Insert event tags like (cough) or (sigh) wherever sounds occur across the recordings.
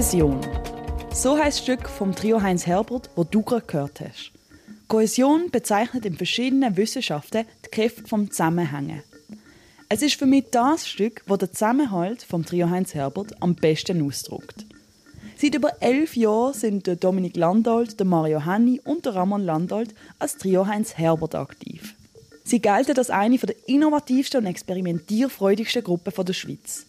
Kohäsion. So heißt das Stück vom Trio Heinz Herbert, wo du gerade gehört hast. Kohäsion bezeichnet in verschiedenen Wissenschaften die Kräfte vom Zusammenhängen. Es ist für mich das Stück, wo der Zusammenhalt vom Trio Heinz Herbert am besten ausdrückt. Seit über elf Jahren sind der Dominik Landolt, der Mario Henny und der Ramon Landolt als Trio Heinz Herbert aktiv. Sie gelten als eine der innovativsten und experimentierfreudigsten Gruppen der Schweiz.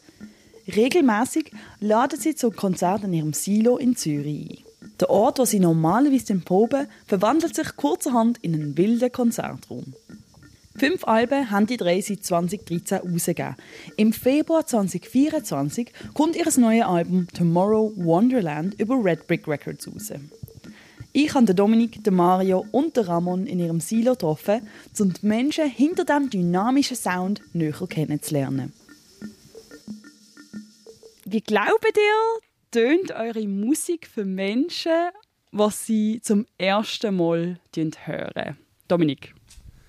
Regelmäßig laden sie zu Konzerten in ihrem Silo in Zürich ein. Der Ort, wo sie normalerweise proben, verwandelt sich kurzerhand in einen wilden Konzertraum. Fünf Alben haben die drei seit 2013 herausgegeben. Im Februar 2024 kommt ihr neues Album Tomorrow Wonderland über Red Brick Records raus. Ich habe Dominik, den Mario und den Ramon in ihrem Silo getroffen, um die Menschen hinter dem dynamischen Sound näher kennenzulernen. Wie glaubt ihr, tönt eure Musik für Menschen, was sie zum ersten Mal hören? Dominik.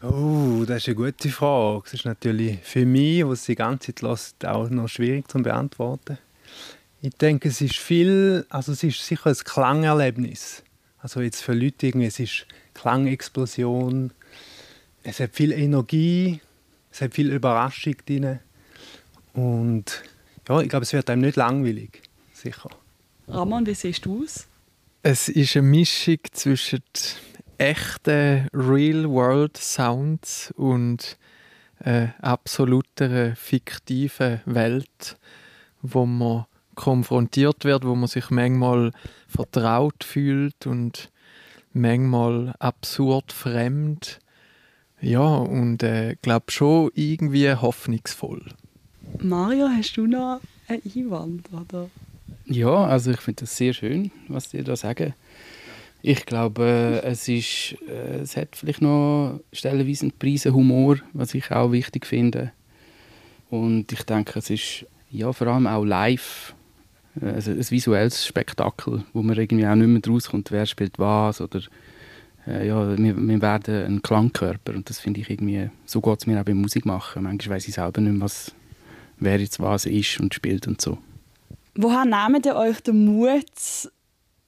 Oh, das ist eine gute Frage. Das ist natürlich für mich, was die ganze Zeit lässt, auch noch schwierig zu beantworten. Ich denke, es ist viel, also es ist sicher ein Klangerlebnis. Also jetzt für Leute irgendwie, es ist Klangexplosion, es hat viel Energie, es hat viel Überraschung drin und ja, ich glaube, es wird einem nicht langweilig, sicher. Ramon, wie siehst du es? Es ist eine Mischung zwischen echten Real-World-Sounds und einer absoluter fiktiven Welt, wo man konfrontiert wird, wo man sich manchmal vertraut fühlt und manchmal absurd fremd. Ja, und äh, glaube schon irgendwie hoffnungsvoll. Mario, hast du noch einen Einwand? Oder? Ja, also ich finde das sehr schön, was die da sagen. Ich glaube, äh, es, ist, äh, es hat vielleicht noch stellenweise einen Preise Humor, was ich auch wichtig finde. Und ich denke, es ist ja, vor allem auch live also ein visuelles Spektakel, wo man irgendwie auch nicht mehr rauskommt, wer spielt was oder äh, ja, wir, wir werden ein Klangkörper und das finde ich irgendwie, so geht es mir auch beim Musikmachen. Manchmal weiß ich selber nicht mehr, was, wer jetzt was ist und spielt und so. Woher nehmt ihr euch den Mut,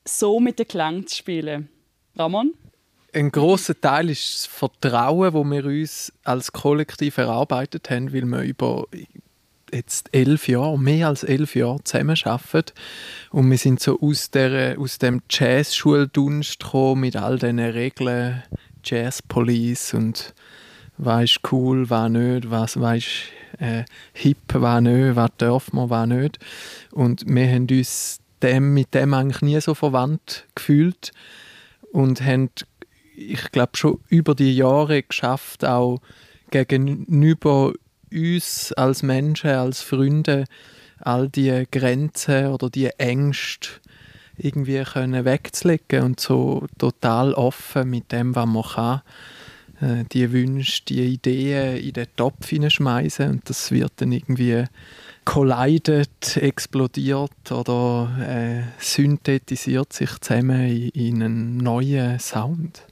so mit dem Klang zu spielen? Ramon? Ein großer Teil ist das Vertrauen, das wir uns als Kollektiv erarbeitet haben, weil wir über jetzt elf Jahre, mehr als elf Jahre zusammenarbeiten. Und wir sind so aus, der, aus dem Jazz-Schuldunst gekommen, mit all diesen Regeln, Jazz Police und was ist cool, was nicht, was, was ist äh, hip, was nicht, was darf man, was nicht. Und wir haben uns dem, mit dem eigentlich nie so verwandt gefühlt und haben, ich glaube, schon über die Jahre geschafft, auch gegenüber uns als Menschen, als Freunde, all die Grenzen oder die Ängste irgendwie können wegzulegen und so total offen mit dem, was man kann, äh, die Wünsche, die Ideen in den Topf hineinschmeißen und das wird dann irgendwie collidet, explodiert oder äh, synthetisiert sich zusammen in, in einen neuen Sound.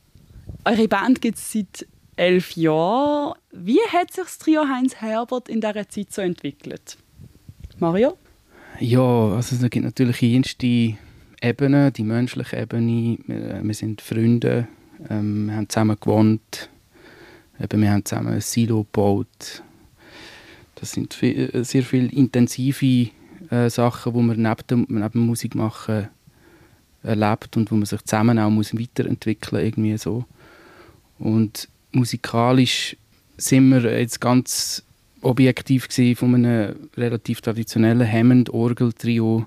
Eure Band gibt es seit elf Jahren. Wie hat sich das Trio Heinz Herbert in dieser Zeit so entwickelt? Mario? Ja, also es gibt natürlich jenste Ebenen, die menschliche Ebene. Wir sind Freunde, ähm, wir haben zusammen gewohnt, Eben, wir haben zusammen ein Silo gebaut. Das sind viel, äh, sehr viele intensive äh, Sachen, die man neben dem, neben dem Musik machen erlebt und wo man sich zusammen auch muss weiterentwickeln irgendwie so. Und musikalisch sind wir jetzt ganz objektiv gesehen von einem relativ traditionellen Hammond-Orgel-Trio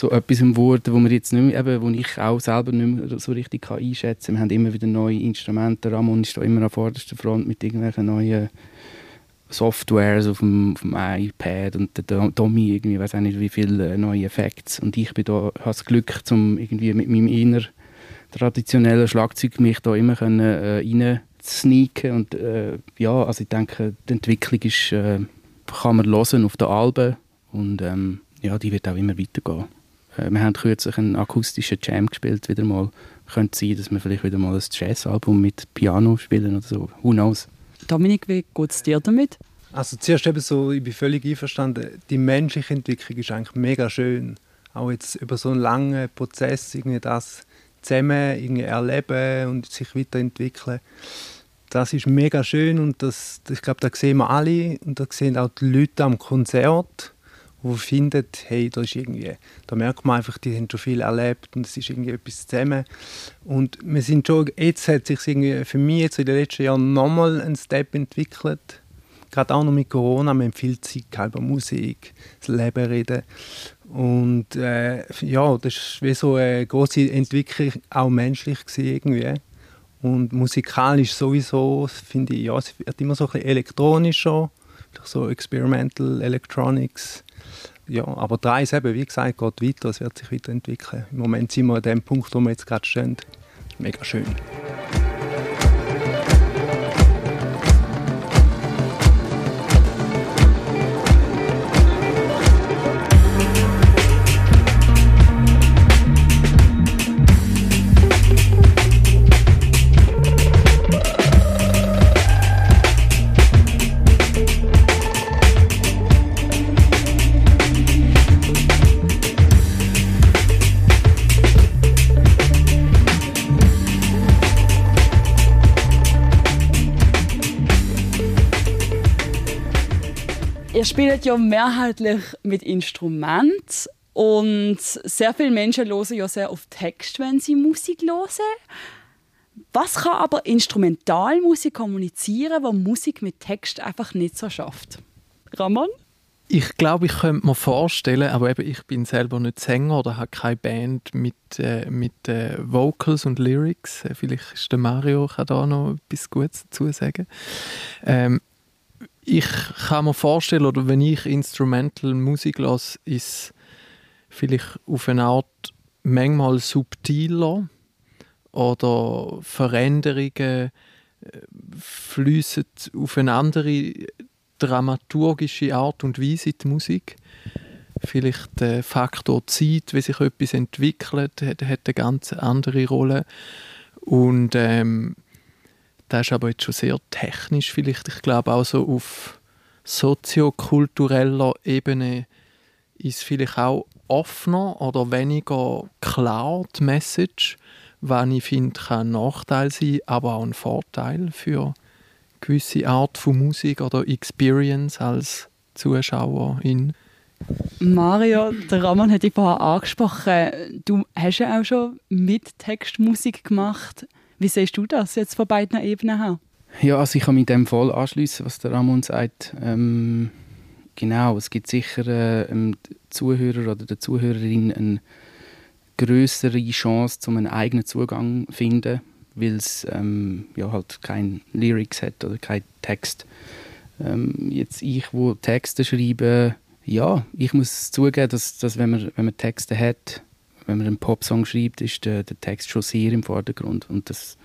zu etwas geworden, wo wir jetzt nicht mehr, eben, wo ich auch selber nicht mehr so richtig kann einschätzen kann. Wir haben immer wieder neue Instrumente. Ramon ist da immer an vorderster Front mit irgendwelchen neuen Softwares auf dem, auf dem iPad und der Tommy irgendwie, weiß auch nicht wie viele neue Effekte. Und ich bin da, habe das Glück, zum irgendwie mit meinem inner traditionellen Schlagzeug mich da immer können, äh, rein sneaken und äh, ja, also ich denke, die Entwicklung ist, äh, kann man hören auf den Alben und ähm, ja, die wird auch immer weitergehen. Äh, wir haben kürzlich einen akustischen Jam gespielt, wieder mal. Könnte sein, dass wir vielleicht wieder mal ein Jazzalbum mit Piano spielen oder so. Who knows? Dominik, wie geht es dir damit? Also zuerst eben so, ich bin völlig einverstanden, die menschliche Entwicklung ist eigentlich mega schön. Auch jetzt über so einen langen Prozess, irgendwie das zusammen irgendwie erleben und sich weiterentwickeln. Das ist mega schön und das, ich glaube, da sehen wir alle und da sehen auch die Leute am Konzert wo findet, hey, da ist irgendwie, da merkt man einfach, die haben schon viel erlebt und es ist irgendwie etwas zusammen. Und wir sind schon, jetzt hat sich irgendwie für mich jetzt in den letzten Jahren nochmal ein Step entwickelt. Gerade auch noch mit Corona, haben viel Zeit über Musik, das Leben reden. Und äh, ja, das war wie so eine große Entwicklung, auch menschlich irgendwie. Und musikalisch sowieso, finde ich, ja, es wird immer so ein bisschen elektronischer, so Experimental Electronics ja, aber der Eis eben, wie gesagt, geht weiter, es wird sich weiterentwickeln. Im Moment sind wir an dem Punkt, wo wir jetzt gerade stehen. Mega schön. Ihr spielt ja mehrheitlich mit Instrument und sehr viele Menschen hören ja sehr auf Text, wenn sie Musik hören. Was kann aber Instrumentalmusik kommunizieren, wo Musik mit Text einfach nicht so schafft? Ramon? Ich glaube, ich könnte mir vorstellen, aber eben, ich bin selber nicht Sänger oder habe keine Band mit, äh, mit äh, Vocals und Lyrics. Äh, vielleicht ist der Mario kann da noch etwas Gutes dazu sagen. Ähm, ich kann mir vorstellen, oder wenn ich Instrumental Musik lasse, ist vielleicht auf eine Art manchmal subtiler oder Veränderungen äh, fließen auf eine andere dramaturgische Art und Weise in die Musik. Vielleicht der Faktor Zeit, wie sich etwas entwickelt, hat, hat eine ganz andere Rolle. Und ähm, das ist aber jetzt schon sehr technisch vielleicht. Ich glaube auch so auf soziokultureller Ebene ist vielleicht auch offener oder weniger klar die Message, was ich finde, kann ein Nachteil sein, aber auch ein Vorteil für gewisse Art von Musik oder Experience als Zuschauerin. Mario, der Ramon hat dich vorher angesprochen. Du hast ja auch schon mit Textmusik gemacht. Wie siehst du das jetzt von beiden Ebenen her? Ja, also ich kann mich dem voll anschließen, was der Ramon sagt. Ähm, genau, es gibt sicher äh, dem Zuhörer oder der Zuhörerin eine größere Chance, um einen eigenen Zugang zu finden, weil es ähm, ja, halt kein Lyrics hat oder kein Text. Ähm, jetzt ich, wo Texte schreibe, ja, ich muss zugeben, dass, dass wenn, man, wenn man Texte hat, wenn man einen Popsong schreibt, ist der, der Text schon sehr im Vordergrund. Und das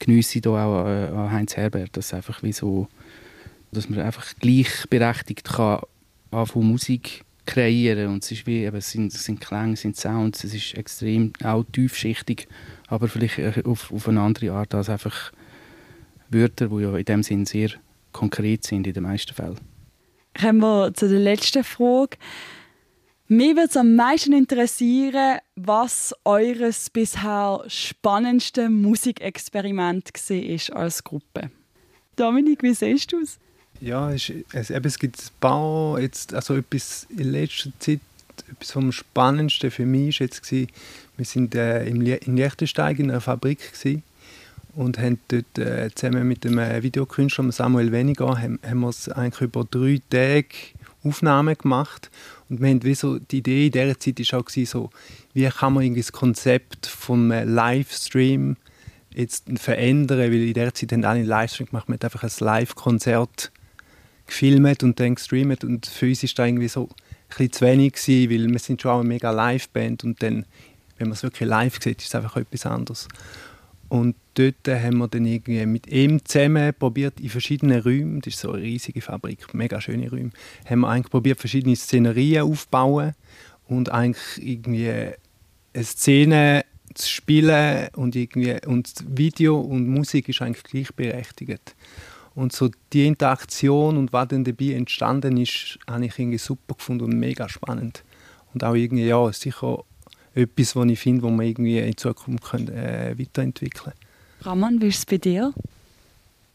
genieße ich hier auch an, an Heinz Herbert, dass einfach wie so, dass man einfach gleichberechtigt kann anfangen Musik kreieren und es ist wie, eben, es sind, es sind Klänge, es sind Sounds, es ist extrem auch tiefschichtig, aber vielleicht äh, auf, auf eine andere Art als einfach Wörter, die ja in dem Sinn sehr konkret sind in den meisten Fällen. Kommen wir zu der letzten Frage. Mich würde es am meisten interessieren, was eures bisher spannendste Musikexperiment war als Gruppe. Dominik, wie siehst du es? Ja, es, es, es gibt ein paar, jetzt, also etwas in letzter Zeit, etwas vom Spannendsten für mich war jetzt, gewesen, wir waren äh, in Liechtenstein in einer Fabrik gewesen, und haben dort äh, zusammen mit dem äh, Videokünstler Samuel Weniger haben, haben wir eigentlich über drei Tage Aufnahmen gemacht und wir haben wie so, die Idee in dieser Zeit war auch so, wie kann man das Konzept vom Livestream jetzt verändern, weil in dieser Zeit haben alle einen Livestream gemacht, man hat einfach ein Live-Konzert gefilmt und dann gestreamt. Und für uns war das irgendwie so ein bisschen zu wenig gewesen, weil wir sind schon auch eine mega Live-Band. Und dann, wenn man es wirklich live sieht, ist es einfach etwas anderes. Und dort haben wir dann irgendwie mit ihm zusammen probiert, in verschiedenen Räumen, das ist so eine riesige Fabrik, mega schöne Räume, haben wir eigentlich probiert, verschiedene Szenerien aufzubauen und eigentlich irgendwie eine Szene zu spielen und, irgendwie, und Video und Musik ist eigentlich gleichberechtigt. Und so die Interaktion und was dann dabei entstanden ist, habe ich irgendwie super gefunden und mega spannend. Und auch irgendwie, ja, sicher etwas, was ich finde, was man irgendwie in Zukunft können, äh, weiterentwickeln kann. Raman, wie ist es bei dir?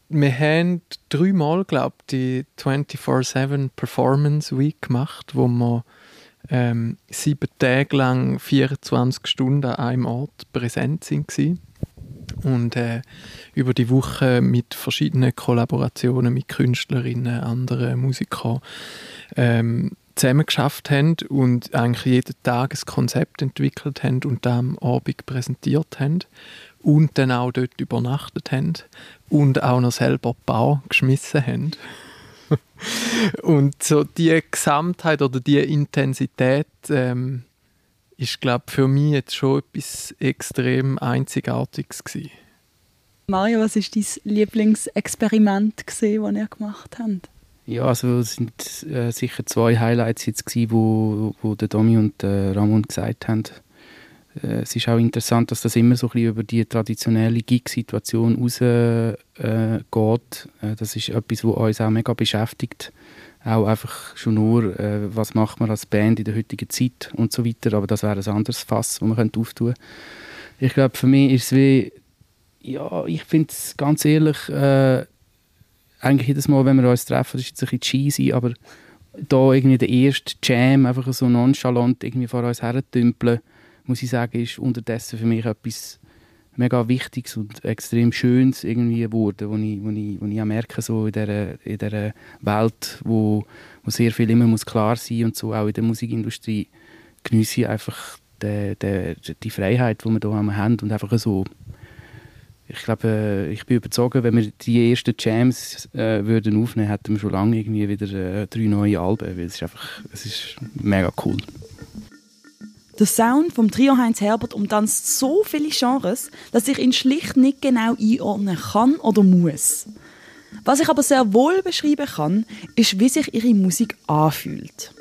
Wir haben dreimal, glaube ich, die 24-7 Performance Week gemacht, wo wir ähm, sieben Tage lang 24 Stunden an einem Ort präsent waren. Und äh, über die Woche mit verschiedenen Kollaborationen mit Künstlerinnen, anderen Musikern ähm, zusammen geschafft haben und eigentlich jeden Tag ein Konzept entwickelt haben und dann am Abend präsentiert haben und dann auch dort übernachtet haben und auch noch selber Bau geschmissen haben. (laughs) und so die Gesamtheit oder die Intensität ähm, ist, glaube für mich jetzt schon etwas extrem Einzigartiges gewesen. Mario, was ist dein Lieblingsexperiment, das ihr gemacht habt? Ja, also es sind äh, sicher zwei Highlights jetzt gewesen, wo, wo der Domi und der Ramon gesagt haben. Äh, es ist auch interessant, dass das immer so ein bisschen über die traditionelle Gig-Situation rausgeht. Äh, äh, das ist etwas, was uns auch mega beschäftigt. Auch einfach schon nur, äh, was macht man als Band in der heutigen Zeit und so weiter. Aber das wäre ein anderes Fass, das man auftun könnte. Ich glaube, für mich ist es wie, ja, ich finde es ganz ehrlich, äh, eigentlich jedes Mal, wenn wir uns treffen, ist es ein bisschen cheesy, aber da irgendwie der erste Jam einfach so nonchalant irgendwie vor uns hertümpeln, muss ich sagen, ist unterdessen für mich etwas mega Wichtiges und extrem Schönes irgendwie geworden, wo ich, wo ich, wo ich auch merke, so in dieser, in dieser Welt, wo, wo sehr viel immer muss klar sein und so, auch in der Musikindustrie, genieße ich einfach die, die, die Freiheit, die wir hier haben und einfach so ich glaube, äh, ich bin überzeugt, wenn wir die ersten Jams äh, würden aufnehmen, hätten wir schon lange irgendwie wieder äh, drei neue Alben, weil es ist einfach, es ist mega cool. Der Sound vom Trio Heinz Herbert umtanzt so viele Genres, dass ich ihn schlicht nicht genau einordnen kann oder muss. Was ich aber sehr wohl beschreiben kann, ist, wie sich ihre Musik anfühlt.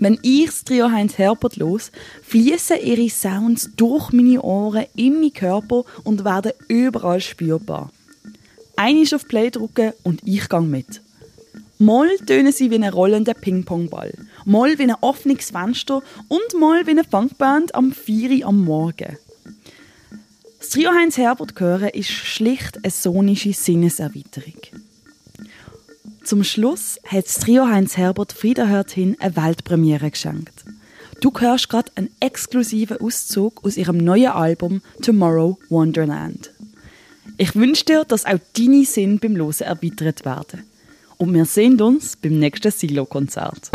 Wenn ich das Trio Heinz Herbert los, fließen ihre Sounds durch meine Ohren in meinen Körper und werden überall spürbar. Einmal auf Play drücken und ich gehe mit. Mal tönen sie wie ein rollender Ping-Pong-Ball, mal wie ein offenes Fenster und mal wie eine Funkband am 4 am Morgen. Das Trio Heinz Herbert hören ist schlicht eine sonische Sinneserweiterung. Zum Schluss hat das Trio Heinz Herbert Frieda hört hin eine Weltpremiere geschenkt. Du hörst gerade einen exklusiven Auszug aus ihrem neuen Album Tomorrow Wonderland. Ich wünsche dir, dass auch deine Sinn beim Losen erweitert werden. Und wir sehen uns beim nächsten Silo-Konzert.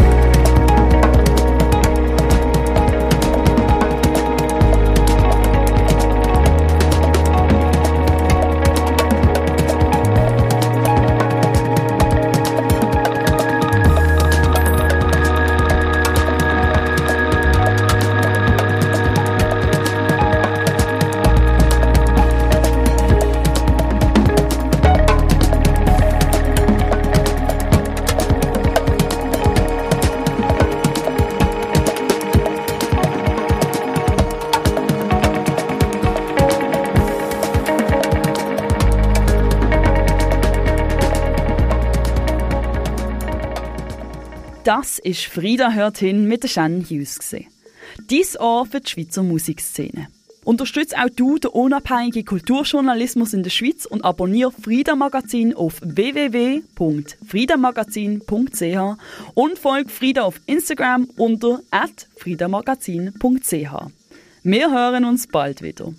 Das ist Frieda hört hin mit der Shannon Hughes. Dies Ohr für die Schweizer Musikszene. Unterstütze auch du den unabhängigen Kulturjournalismus in der Schweiz und abonniere Frieda Magazin auf www.friedamagazin.ch und folge Frieda auf Instagram unter @friedamagazin.ch. Wir hören uns bald wieder.